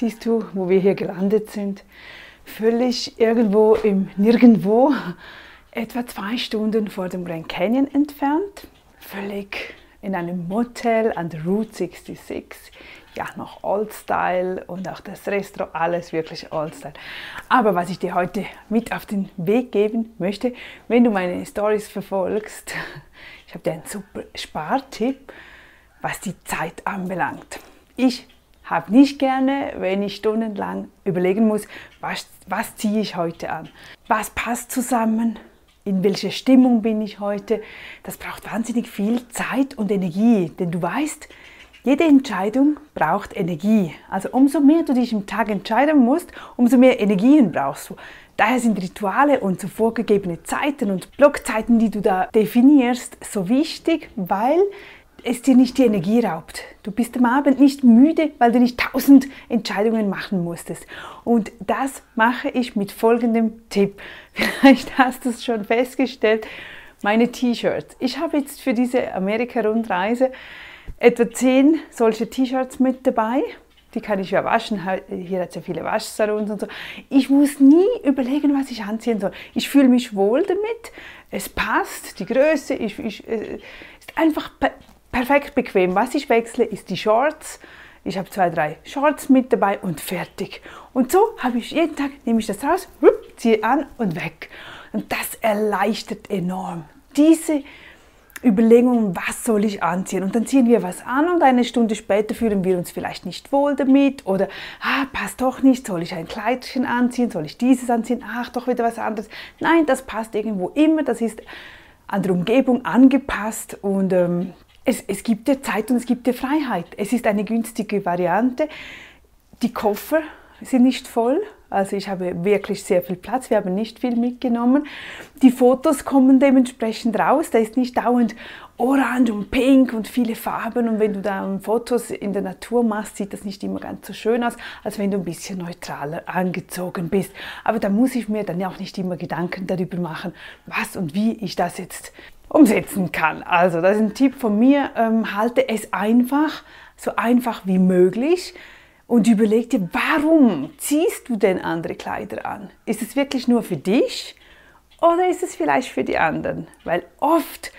Siehst du, wo wir hier gelandet sind? Völlig irgendwo im Nirgendwo, etwa zwei Stunden vor dem Grand Canyon entfernt. Völlig in einem Motel an der Route 66. Ja, noch Old Style und auch das Restaurant, alles wirklich Old Style. Aber was ich dir heute mit auf den Weg geben möchte, wenn du meine Stories verfolgst, ich habe dir einen super Spartipp, was die Zeit anbelangt. Ich habe nicht gerne, wenn ich stundenlang überlegen muss, was, was ziehe ich heute an, was passt zusammen, in welcher Stimmung bin ich heute. Das braucht wahnsinnig viel Zeit und Energie, denn du weißt, jede Entscheidung braucht Energie. Also umso mehr du dich im Tag entscheiden musst, umso mehr Energien brauchst du. Daher sind Rituale und so vorgegebene Zeiten und Blockzeiten, die du da definierst, so wichtig, weil es dir nicht die Energie raubt. Du bist am Abend nicht müde, weil du nicht tausend Entscheidungen machen musstest. Und das mache ich mit folgendem Tipp. Vielleicht hast du es schon festgestellt, meine T-Shirts. Ich habe jetzt für diese Amerika-Rundreise etwa zehn solche T-Shirts mit dabei. Die kann ich ja waschen. Hier hat es ja viele Waschsalons und so. Ich muss nie überlegen, was ich anziehen soll. Ich fühle mich wohl damit. Es passt, die Größe ich, ich, äh, ist einfach perfekt bequem. Was ich wechsle, ist die Shorts. Ich habe zwei, drei Shorts mit dabei und fertig. Und so habe ich jeden Tag, nehme ich das raus, ziehe an und weg. Und das erleichtert enorm. Diese Überlegungen, was soll ich anziehen? Und dann ziehen wir was an und eine Stunde später fühlen wir uns vielleicht nicht wohl damit oder ah, passt doch nicht, soll ich ein Kleidchen anziehen, soll ich dieses anziehen, ach doch wieder was anderes. Nein, das passt irgendwo immer, das ist an der Umgebung angepasst und ähm, es, es gibt dir Zeit und es gibt dir Freiheit. Es ist eine günstige Variante. Die Koffer sind nicht voll. Also ich habe wirklich sehr viel Platz, wir haben nicht viel mitgenommen. Die Fotos kommen dementsprechend raus, da ist nicht dauernd orange und pink und viele Farben und wenn du da Fotos in der Natur machst, sieht das nicht immer ganz so schön aus, als wenn du ein bisschen neutraler angezogen bist. Aber da muss ich mir dann ja auch nicht immer Gedanken darüber machen, was und wie ich das jetzt umsetzen kann. Also das ist ein Tipp von mir, ähm, halte es einfach, so einfach wie möglich und überleg dir, warum ziehst du denn andere Kleider an? Ist es wirklich nur für dich oder ist es vielleicht für die anderen? Weil oft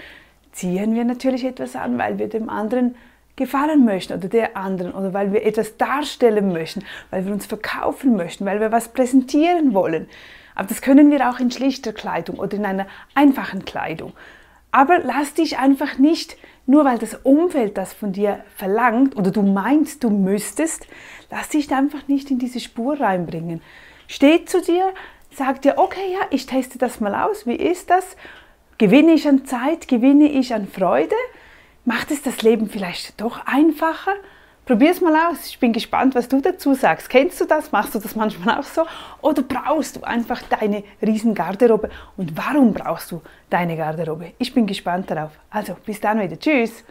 ziehen wir natürlich etwas an, weil wir dem anderen gefallen möchten oder der anderen oder weil wir etwas darstellen möchten, weil wir uns verkaufen möchten, weil wir was präsentieren wollen. Aber das können wir auch in schlichter Kleidung oder in einer einfachen Kleidung. Aber lass dich einfach nicht, nur weil das Umfeld das von dir verlangt oder du meinst, du müsstest, lass dich einfach nicht in diese Spur reinbringen. Steh zu dir, sag dir, okay, ja, ich teste das mal aus, wie ist das? Gewinne ich an Zeit, gewinne ich an Freude? Macht es das Leben vielleicht doch einfacher? Probier es mal aus. Ich bin gespannt, was du dazu sagst. Kennst du das? Machst du das manchmal auch so? Oder brauchst du einfach deine riesen Garderobe? Und warum brauchst du deine Garderobe? Ich bin gespannt darauf. Also, bis dann wieder. Tschüss.